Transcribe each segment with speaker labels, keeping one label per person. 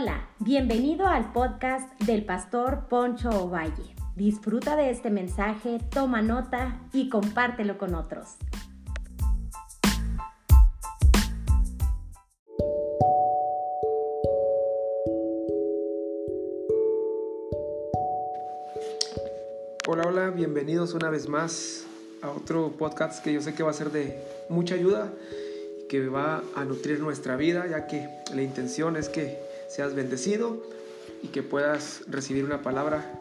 Speaker 1: Hola, bienvenido al podcast del pastor Poncho Ovalle. Disfruta de este mensaje, toma nota y compártelo con otros.
Speaker 2: Hola, hola, bienvenidos una vez más a otro podcast que yo sé que va a ser de mucha ayuda que va a nutrir nuestra vida, ya que la intención es que seas bendecido y que puedas recibir una palabra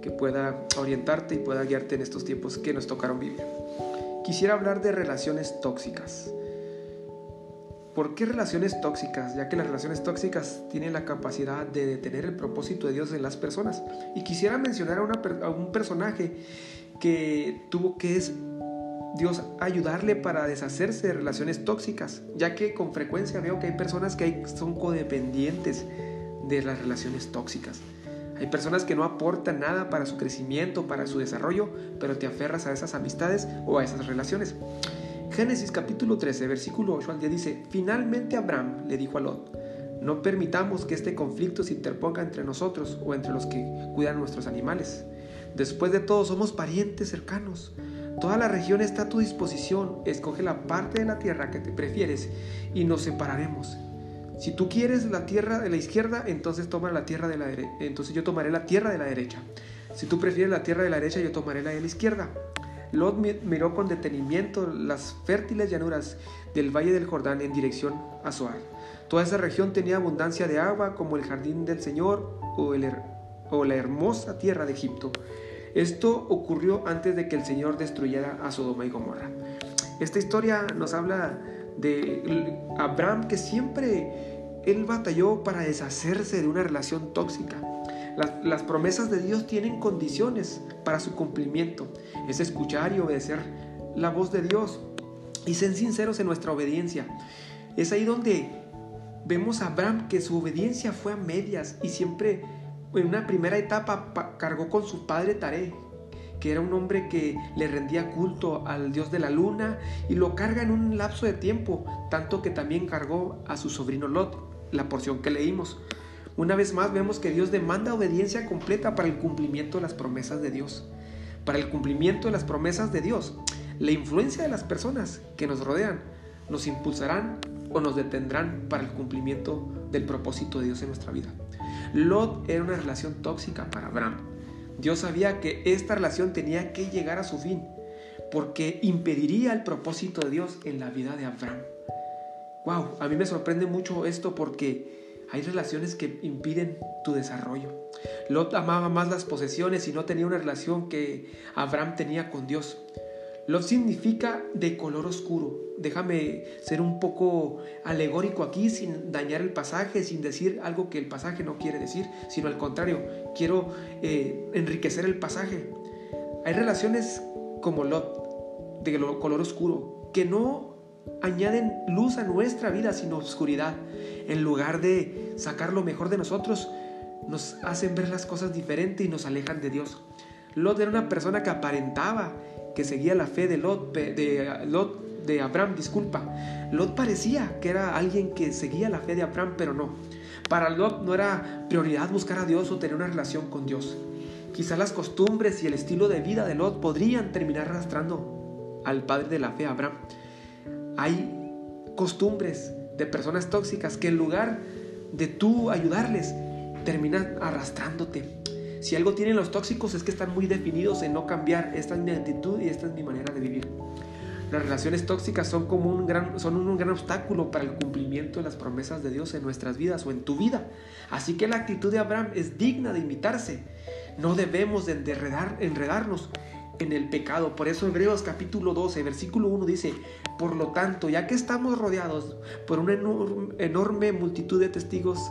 Speaker 2: que pueda orientarte y pueda guiarte en estos tiempos que nos tocaron vivir. Quisiera hablar de relaciones tóxicas. ¿Por qué relaciones tóxicas? Ya que las relaciones tóxicas tienen la capacidad de detener el propósito de Dios en las personas. Y quisiera mencionar a, a un personaje que tuvo que Dios ayudarle para deshacerse de relaciones tóxicas, ya que con frecuencia veo que hay personas que son codependientes de las relaciones tóxicas. Hay personas que no aportan nada para su crecimiento, para su desarrollo, pero te aferras a esas amistades o a esas relaciones. Génesis capítulo 13, versículo 8 al 10 dice, Finalmente Abraham le dijo a Lot, no permitamos que este conflicto se interponga entre nosotros o entre los que cuidan nuestros animales. Después de todo somos parientes cercanos. Toda la región está a tu disposición. Escoge la parte de la tierra que te prefieres y nos separaremos. Si tú quieres la tierra de la izquierda, entonces toma la tierra de la derecha. Entonces yo tomaré la tierra de la derecha. Si tú prefieres la tierra de la derecha, yo tomaré la de la izquierda. Lot miró con detenimiento las fértiles llanuras del valle del Jordán en dirección a Zoar. Toda esa región tenía abundancia de agua como el jardín del Señor o, o la hermosa tierra de Egipto. Esto ocurrió antes de que el Señor destruyera a Sodoma y Gomorra. Esta historia nos habla de Abraham que siempre él batalló para deshacerse de una relación tóxica. Las, promesas de Dios tienen condiciones para su cumplimiento. Es escuchar y obedecer la voz de Dios y ser sinceros en nuestra obediencia. Es ahí donde vemos a Abraham que su obediencia fue a medias y siempre en una primera etapa cargó con su padre Taré, que era un hombre que le rendía culto al dios de la luna, y lo carga en un lapso de tiempo, tanto que también cargó a su sobrino Lot, la porción que leímos. Una vez más vemos que Dios demanda obediencia completa para el cumplimiento de las promesas de Dios. Para el cumplimiento de las promesas de Dios, la influencia de las personas que nos rodean nos impulsarán o nos detendrán para el cumplimiento del propósito de Dios en nuestra vida. Lot era una relación tóxica para Abraham. Dios sabía que esta relación tenía que llegar a su fin porque impediría el propósito de Dios en la vida de Abraham. Wow, a mí me sorprende mucho esto porque hay relaciones que impiden tu desarrollo. Lot amaba más las posesiones y no tenía una relación que Abraham tenía con Dios. Lot significa de color oscuro. Déjame ser un poco alegórico aquí sin dañar el pasaje, sin decir algo que el pasaje no quiere decir, sino al contrario, quiero eh, enriquecer el pasaje. Hay relaciones como Lot, de color oscuro, que no añaden luz a nuestra vida, sino oscuridad. En lugar de sacar lo mejor de nosotros, nos hacen ver las cosas diferentes y nos alejan de Dios. Lot era una persona que aparentaba que seguía la fe de Lot, de, Lot, de Abraham, disculpa. Lot parecía que era alguien que seguía la fe de Abraham, pero no. Para Lot no era prioridad buscar a Dios o tener una relación con Dios. Quizás las costumbres y el estilo de vida de Lot podrían terminar arrastrando al padre de la fe, Abraham. Hay costumbres de personas tóxicas que en lugar de tú ayudarles, terminan arrastrándote si algo tienen los tóxicos es que están muy definidos en no cambiar. Esta es mi actitud y esta es mi manera de vivir. Las relaciones tóxicas son como un gran, son un gran obstáculo para el cumplimiento de las promesas de Dios en nuestras vidas o en tu vida. Así que la actitud de Abraham es digna de imitarse. No debemos de enredar, enredarnos en el pecado. Por eso Hebreos capítulo 12, versículo 1 dice, por lo tanto, ya que estamos rodeados por una enorme multitud de testigos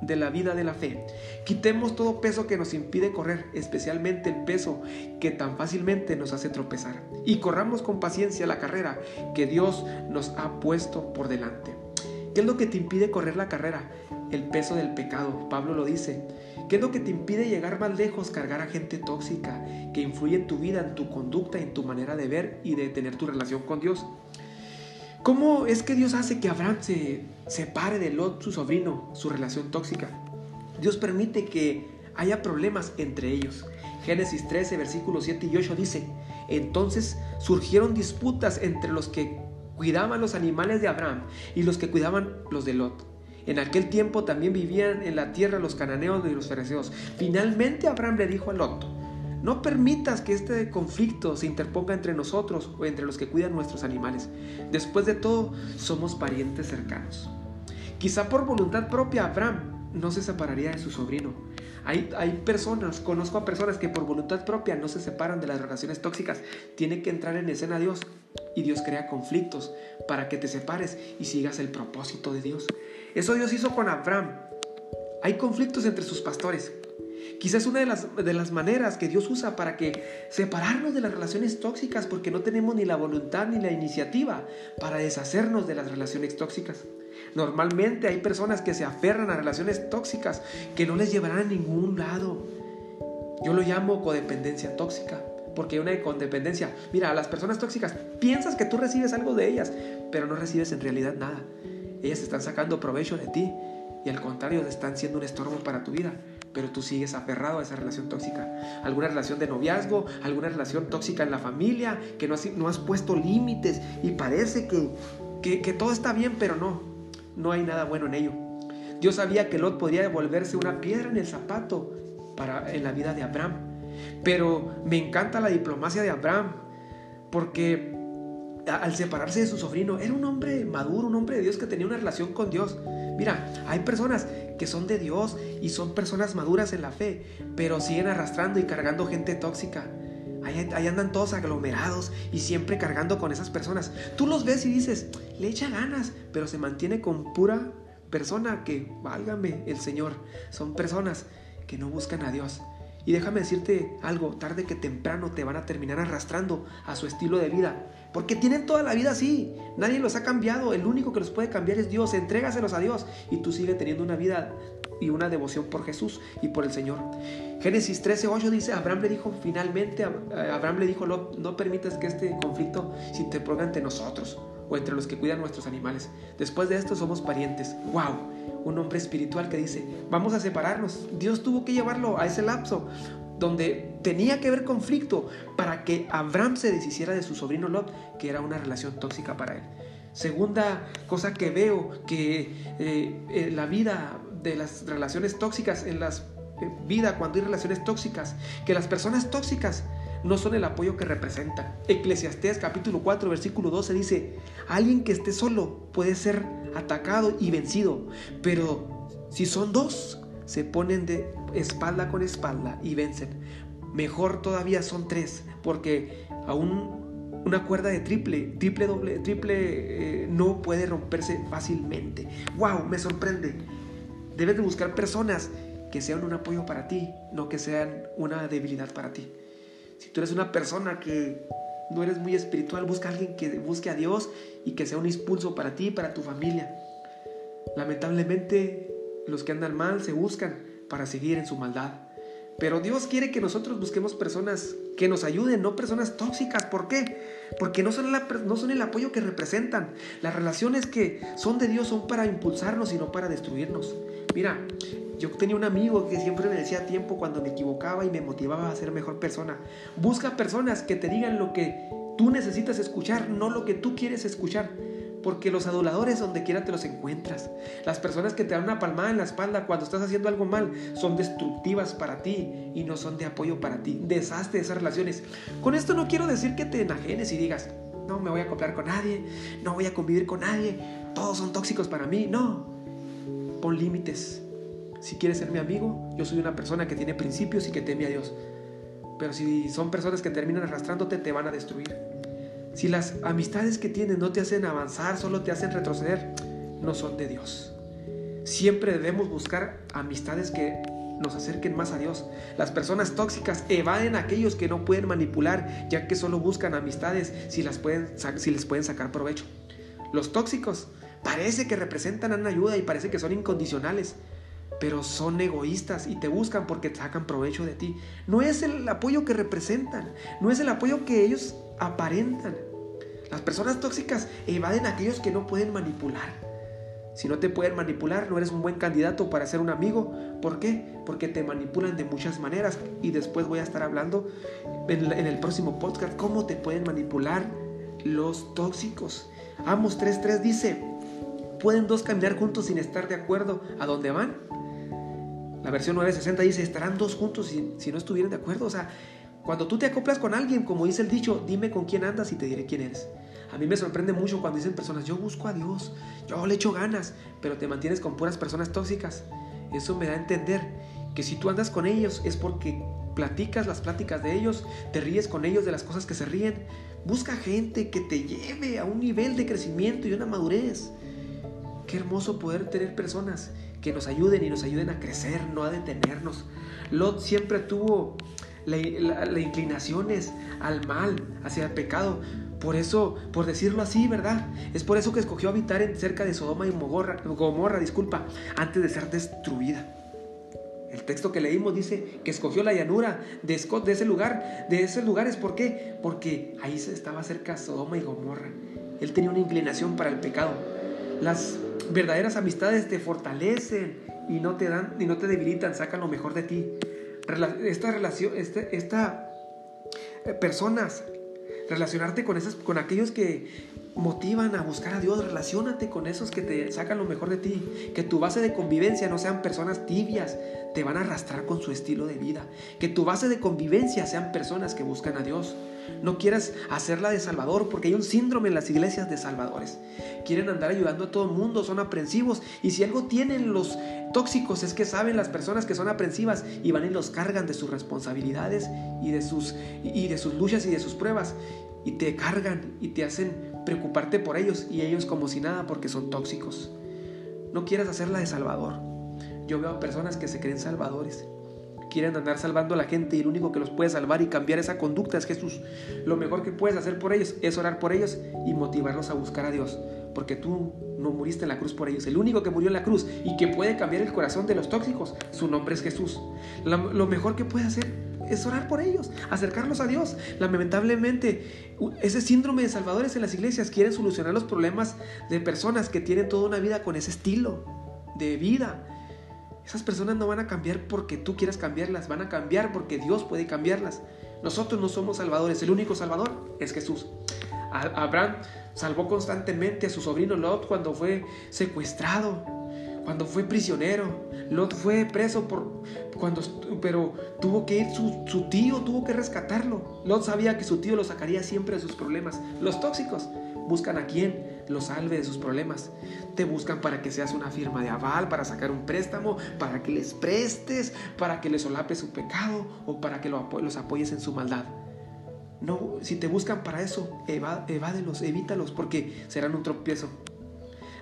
Speaker 2: de la vida de la fe. Quitemos todo peso que nos impide correr, especialmente el peso que tan fácilmente nos hace tropezar. Y corramos con paciencia la carrera que Dios nos ha puesto por delante. ¿Qué es lo que te impide correr la carrera? El peso del pecado, Pablo lo dice. ¿Qué es lo que te impide llegar más lejos? Cargar a gente tóxica que influye en tu vida, en tu conducta, en tu manera de ver y de tener tu relación con Dios. ¿Cómo es que Dios hace que Abraham se separe de Lot, su sobrino, su relación tóxica? Dios permite que haya problemas entre ellos. Génesis 13, versículos 7 y 8 dice, entonces surgieron disputas entre los que cuidaban los animales de Abraham y los que cuidaban los de Lot. En aquel tiempo también vivían en la tierra los cananeos y los fereceos. Finalmente Abraham le dijo a Lot, no permitas que este conflicto se interponga entre nosotros o entre los que cuidan nuestros animales. Después de todo, somos parientes cercanos. Quizá por voluntad propia Abraham no se separaría de su sobrino. Hay, hay, personas, conozco a personas que por voluntad propia no se separan de las relaciones tóxicas. Tiene que entrar en escena Dios y Dios crea conflictos para que te separes y sigas el propósito de Dios. Eso Dios hizo con Abraham. Hay conflictos entre sus pastores. Quizás una de las, de las maneras que Dios usa para que separarnos de las relaciones tóxicas porque no tenemos ni la voluntad ni la iniciativa para deshacernos de las relaciones tóxicas. Normalmente hay personas que se aferran a relaciones tóxicas que no les llevarán a ningún lado. Yo lo llamo codependencia tóxica, porque hay una codependencia. Mira, a las personas tóxicas piensas que tú recibes algo de ellas, pero no recibes en realidad nada. Ellas están sacando provecho de ti y al contrario están siendo un estorbo para tu vida pero tú sigues aferrado a esa relación tóxica. Alguna relación de noviazgo, alguna relación tóxica en la familia, que no has, puesto límites y parece que, que, todo está bien, pero no, no hay nada bueno en ello. Dios sabía que Lot podría volverse una piedra en el zapato para, en la vida de Abraham. Pero me encanta la diplomacia de Abraham, porque al separarse de su sobrino, era un hombre maduro, un hombre de Dios que tenía una relación con Dios. Mira, hay personas que son de Dios y son personas maduras en la fe, pero siguen arrastrando y cargando gente tóxica. Ahí, andan todos aglomerados y siempre cargando con esas personas. Tú los ves y dices, le echa ganas, pero se mantiene con pura persona que, válgame el Señor, son personas que no buscan a Dios. Y déjame decirte algo, tarde que temprano te van a terminar arrastrando a su estilo de vida. Porque tienen toda la vida así. Nadie los ha cambiado. El único que los puede cambiar es Dios. Entrégaselos a Dios. Y tú sigues teniendo una vida y una devoción por Jesús y por el Señor. Génesis 13:8 dice, Abraham le dijo finalmente, Abraham le dijo, no, no permitas que este conflicto se interponga entre nosotros o entre los que cuidan nuestros animales. Después de esto somos parientes. ¡Wow! Un hombre espiritual que dice, vamos a separarnos. Dios tuvo que llevarlo a ese lapso donde tenía que haber conflicto para que Abraham se deshiciera de su sobrino Lot, que era una relación tóxica para él. Segunda cosa que veo que eh, la vida de las relaciones tóxicas, en la eh, vida cuando hay relaciones tóxicas, que las personas tóxicas no son el apoyo que representan. Eclesiastés capítulo 4 versículo 12 dice, alguien que esté solo puede ser atacado y vencido, pero si son dos, se ponen de espalda con espalda y vencen. Mejor todavía son tres, porque aún una cuerda de triple, triple, doble, triple eh, no puede romperse fácilmente. ¡Wow! Me sorprende. Debes de buscar personas que sean un apoyo para ti, no que sean una debilidad para ti. Si tú eres una persona que no eres muy espiritual, busca a alguien que busque a Dios y que sea un impulso para ti y para tu familia. Lamentablemente, los que andan mal se buscan para seguir en su maldad. Pero Dios quiere que nosotros busquemos personas que nos ayuden, no personas tóxicas. ¿Por qué? Porque no son, no son el apoyo que representan. Las relaciones que son de Dios son para impulsarnos y no para destruirnos. Mira, yo tenía un amigo que siempre me decía a tiempo cuando me equivocaba y me motivaba a ser mejor persona. Busca personas que te digan lo que tú necesitas escuchar, no lo que tú quieres escuchar porque los aduladores donde quiera te los encuentras. Las personas que te dan una palmada en la espalda cuando estás haciendo algo mal son destructivas para ti y no son de apoyo para ti. Deshazte esas relaciones. Con esto no quiero decir que te enajenes y digas, no me voy a acoplar con nadie, no voy a convivir con nadie, todos son tóxicos para mí. No, pon límites. Si quieres ser mi amigo, yo soy una persona que tiene principios y que teme a Dios. Pero si son personas que terminan arrastrándote, te van a destruir. Si las amistades que tienes no te hacen avanzar, solo te hacen retroceder, no son de Dios. Siempre debemos buscar amistades que nos acerquen más a Dios. Las personas tóxicas evaden a aquellos que no pueden manipular, ya que solo buscan amistades si, las pueden, si les pueden sacar provecho. Los tóxicos parece que representan una ayuda y parece que son incondicionales, pero son egoístas y te buscan porque sacan provecho de ti. No es el apoyo que representan, no es el apoyo que ellos aparentan. Las personas tóxicas evaden a aquellos que no pueden manipular. Si no te pueden manipular, no eres un buen candidato para ser un amigo. ¿Por qué? Porque te manipulan de muchas maneras. Y después voy a estar hablando en, el próximo podcast cómo te pueden manipular los tóxicos. Amos 3.3 dice, ¿pueden dos caminar juntos sin estar de acuerdo a dónde van? La versión 960 dice, estarán dos juntos si, si no estuvieran de acuerdo. O sea, cuando tú te acoplas con alguien, como dice el dicho, dime con quién andas y te diré quién eres. A mí me sorprende mucho cuando dicen personas, yo busco a Dios, yo le echo ganas, pero te mantienes con puras personas tóxicas. Eso me da a entender que si tú andas con ellos es porque platicas las pláticas de ellos, te ríes con ellos de las cosas que se ríen. Busca gente que te lleve a un nivel de crecimiento y una madurez. Qué hermoso poder tener personas que nos ayuden y nos ayuden a crecer, no a detenernos. Lot siempre tuvo las inclinaciones al mal, hacia el pecado, por eso, por decirlo así, ¿verdad? Es por eso que escogió habitar en cerca de Sodoma y Gomorra, Gomorra, disculpa, antes de ser destruida. El texto que leímos dice que escogió la llanura de de ese lugar, de esos lugares. ¿Por qué? Porque ahí estaba cerca Sodoma y Gomorra. Él tenía una inclinación para el pecado. Las verdaderas amistades te fortalecen y no te dan y no te debilitan, sacan lo mejor de ti. Esta relación, este, esta, esta eh, personas relacionarte con, esas, con aquellos que motivan a buscar a Dios, relacionate con esos que te sacan lo mejor de ti, que tu base de convivencia no sean personas tibias, te van a arrastrar con su estilo de vida, que tu base de convivencia sean personas que buscan a Dios. No quieras hacerla de Salvador porque hay un síndrome en las iglesias de Salvadores. Quieren andar ayudando a todo el mundo, son aprensivos y si algo tienen los tóxicos es que saben las personas que son aprensivas y van y los cargan de sus responsabilidades y de sus, y de sus luchas y de sus pruebas y te cargan y te hacen preocuparte por ellos y ellos como si nada porque son tóxicos. No quieras hacerla de salvador. Yo veo a personas que se creen salvadores. Quieren andar salvando a la gente y el único que los puede salvar y cambiar esa conducta es Jesús. Lo mejor que puedes hacer por ellos es orar por ellos y motivarlos a buscar a Dios. Porque tú no muriste en la cruz por ellos. El único que murió en la cruz y que puede cambiar el corazón de los tóxicos, su nombre es Jesús. Lo, mejor que puedes hacer es orar por ellos, acercarlos a Dios. Lamentablemente, ese síndrome de salvadores en las iglesias quieren solucionar los problemas de personas que tienen toda una vida con ese estilo de vida. Esas personas no van a cambiar porque tú quieras cambiarlas, van a cambiar porque Dios puede cambiarlas. Nosotros no somos salvadores, el único salvador es Jesús. Abraham salvó constantemente a su sobrino Lot cuando fue secuestrado cuando fue prisionero. Lot fue preso por cuando pero tuvo que ir su, su, tío tuvo que rescatarlo. Lot sabía que su tío lo sacaría siempre de sus problemas. Los tóxicos buscan a quien lo salve de sus problemas. Te buscan para que seas una firma de aval, para sacar un préstamo, para que les prestes, para que les solapes su pecado o para que los apoyes en su maldad. No, si te buscan para eso, evádelos, evítalos, porque serán un tropiezo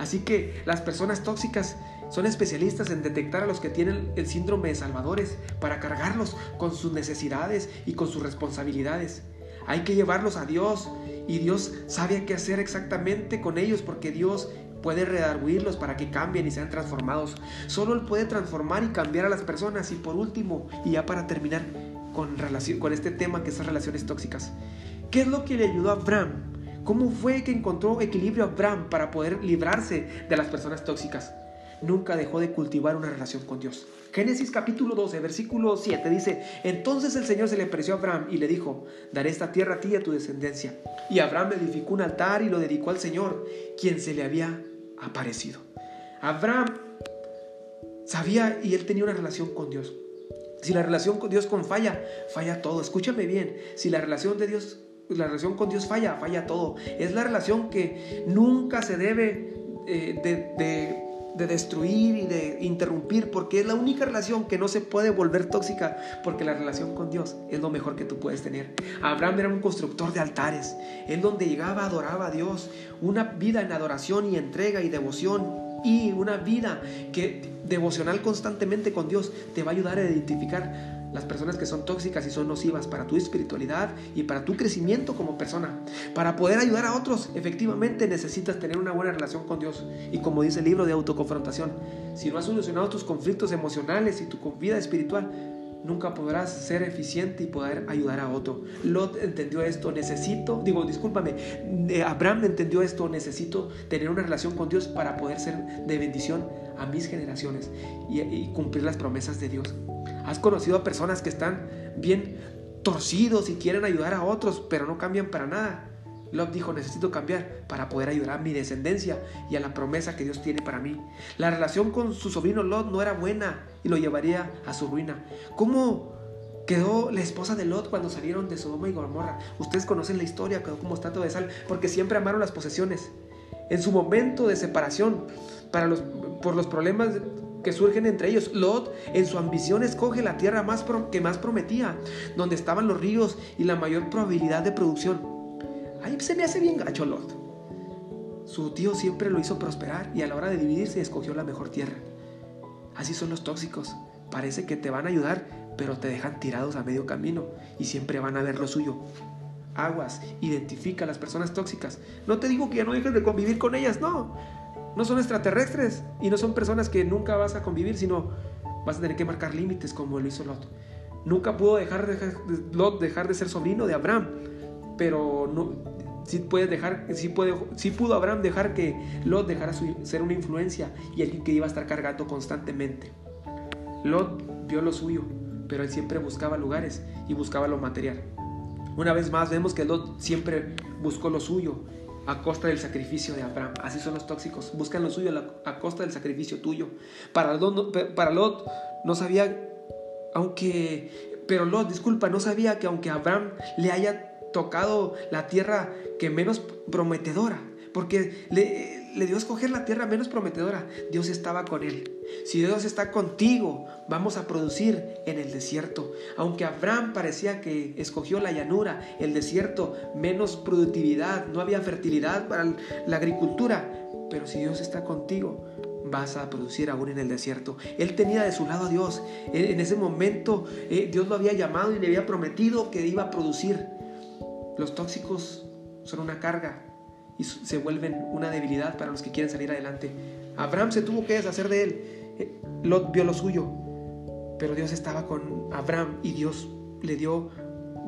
Speaker 2: Así que las personas tóxicas son especialistas en detectar a los que tienen el síndrome de salvadores para cargarlos con sus necesidades y con sus responsabilidades. Hay que llevarlos a Dios y Dios sabe qué hacer exactamente con ellos porque Dios puede redarguirlos para que cambien y sean transformados. Solo Él puede transformar y cambiar a las personas. Y por último, y ya para terminar con, relación, con este tema que son relaciones tóxicas, ¿qué es lo que le ayudó a Abraham ¿Cómo fue que encontró equilibrio Abraham para poder librarse de las personas tóxicas? Nunca dejó de cultivar una relación con Dios. Génesis capítulo 12, versículo 7 dice, entonces el Señor se le apareció a Abraham y le dijo, daré esta tierra a ti y a tu descendencia. Y Abraham edificó un altar y lo dedicó al Señor, quien se le había aparecido. Abraham sabía y él tenía una relación con Dios. Si la relación con Dios falla, falla todo. Escúchame bien, si la relación de Dios la relación con Dios falla, falla todo. Es la relación que nunca se debe eh, de, destruir y de interrumpir, porque es la única relación que no se puede volver tóxica, porque la relación con Dios es lo mejor que tú puedes tener. Abraham era un constructor de altares, él donde llegaba adoraba a Dios, una vida en adoración y entrega y devoción. Y una vida que devocional constantemente con Dios te va a ayudar a identificar las personas que son tóxicas y son nocivas para tu espiritualidad y para tu crecimiento como persona. Para poder ayudar a otros, efectivamente necesitas tener una buena relación con Dios. Y como dice el libro de autoconfrontación, si no has solucionado tus conflictos emocionales y tu vida espiritual, nunca podrás ser eficiente y poder ayudar a otro. Lot entendió esto, necesito, digo, discúlpame, eh, Abraham entendió esto, necesito tener una relación con Dios para poder ser de bendición a mis generaciones y, y cumplir las promesas de Dios. Has conocido a personas que están bien torcidos y quieren ayudar a otros, pero no cambian para nada. Lot dijo, necesito cambiar para poder ayudar a mi descendencia y a la promesa que Dios tiene para mí. La relación con su sobrino Lot no era buena y lo llevaría a su ruina. ¿Cómo quedó la esposa de Lot cuando salieron de Sodoma y Gomorra? Ustedes conocen la historia, quedó como estatua de sal, porque siempre amaron las posesiones. En su momento de separación, para los, por los problemas que surgen entre ellos. Lot, en su ambición, escoge la tierra más que más prometía, donde estaban los ríos y la mayor probabilidad de producción. Ahí se me hace bien gacho Lot. Su tío siempre lo hizo prosperar y a la hora de dividirse escogió la mejor tierra. Así son los tóxicos. Parece que te van a ayudar, pero te dejan tirados a medio camino y siempre van a ver lo suyo. Aguas, identifica a las personas tóxicas. No te digo que ya no dejes de convivir con ellas, no. No son extraterrestres y no son personas que nunca vas a convivir, sino vas a tener que marcar límites como lo hizo Lot. Nunca pudo dejar de, Lot dejar de ser sobrino de Abraham, pero no, sí, dejar, sí, pudo Abraham dejar que Lot dejara ser una influencia y alguien que iba a estar cargando constantemente. Lot vio lo suyo, pero él siempre buscaba lugares y buscaba lo material. Una vez más vemos que Lot siempre buscó lo suyo a costa del sacrificio de Abraham. Así son los tóxicos, buscan lo suyo a costa del sacrificio tuyo. Para Lot, para Lot no sabía, aunque, pero Lot, disculpa, no sabía que aunque Abraham le haya tocado la tierra que menos prometedora, porque le, le dio a escoger la tierra menos prometedora. Dios estaba con él. Si Dios está contigo, vamos a producir en el desierto. Aunque Abraham parecía que escogió la llanura, el desierto, menos productividad, no había fertilidad para la agricultura. Pero si Dios está contigo, vas a producir aún en el desierto. Él tenía de su lado a Dios. En ese momento eh, Dios lo había llamado y le había prometido que iba a producir. Los tóxicos son una carga y se vuelven una debilidad para los que quieren salir adelante. Abraham se tuvo que deshacer de él. Eh, Lot vio lo suyo, pero Dios estaba con Abraham y Dios le dio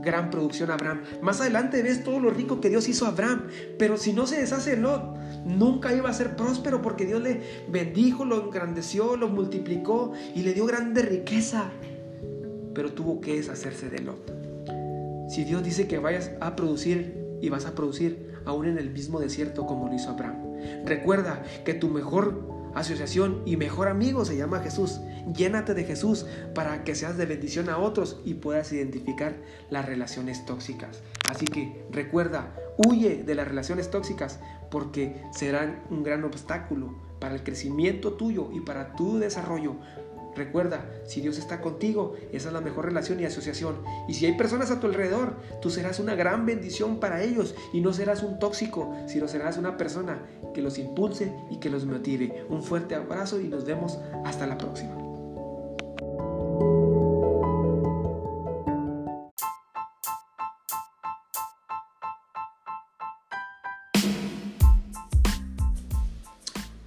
Speaker 2: gran producción a Abraham. Más adelante ves todo lo rico que Dios hizo a Abraham, pero si no se deshace Lot, nunca iba a ser próspero porque Dios le bendijo, lo engrandeció, lo multiplicó y le dio grande riqueza. Pero tuvo que deshacerse de Lot. Si Dios dice que vayas a producir y vas a producir aún en el mismo desierto como lo hizo Abraham. Recuerda que tu mejor asociación y mejor amigo se llama Jesús. Llénate de Jesús para que seas de bendición a otros y puedas identificar las relaciones tóxicas. Así que recuerda, huye de las relaciones tóxicas porque serán un gran obstáculo para el crecimiento tuyo y para tu desarrollo. Recuerda, si Dios está contigo, esa es la mejor relación y asociación. Y si hay personas a tu alrededor, tú serás una gran bendición para ellos y no serás un tóxico, sino serás una persona que los impulse y que los motive. Un fuerte abrazo y nos vemos hasta la próxima.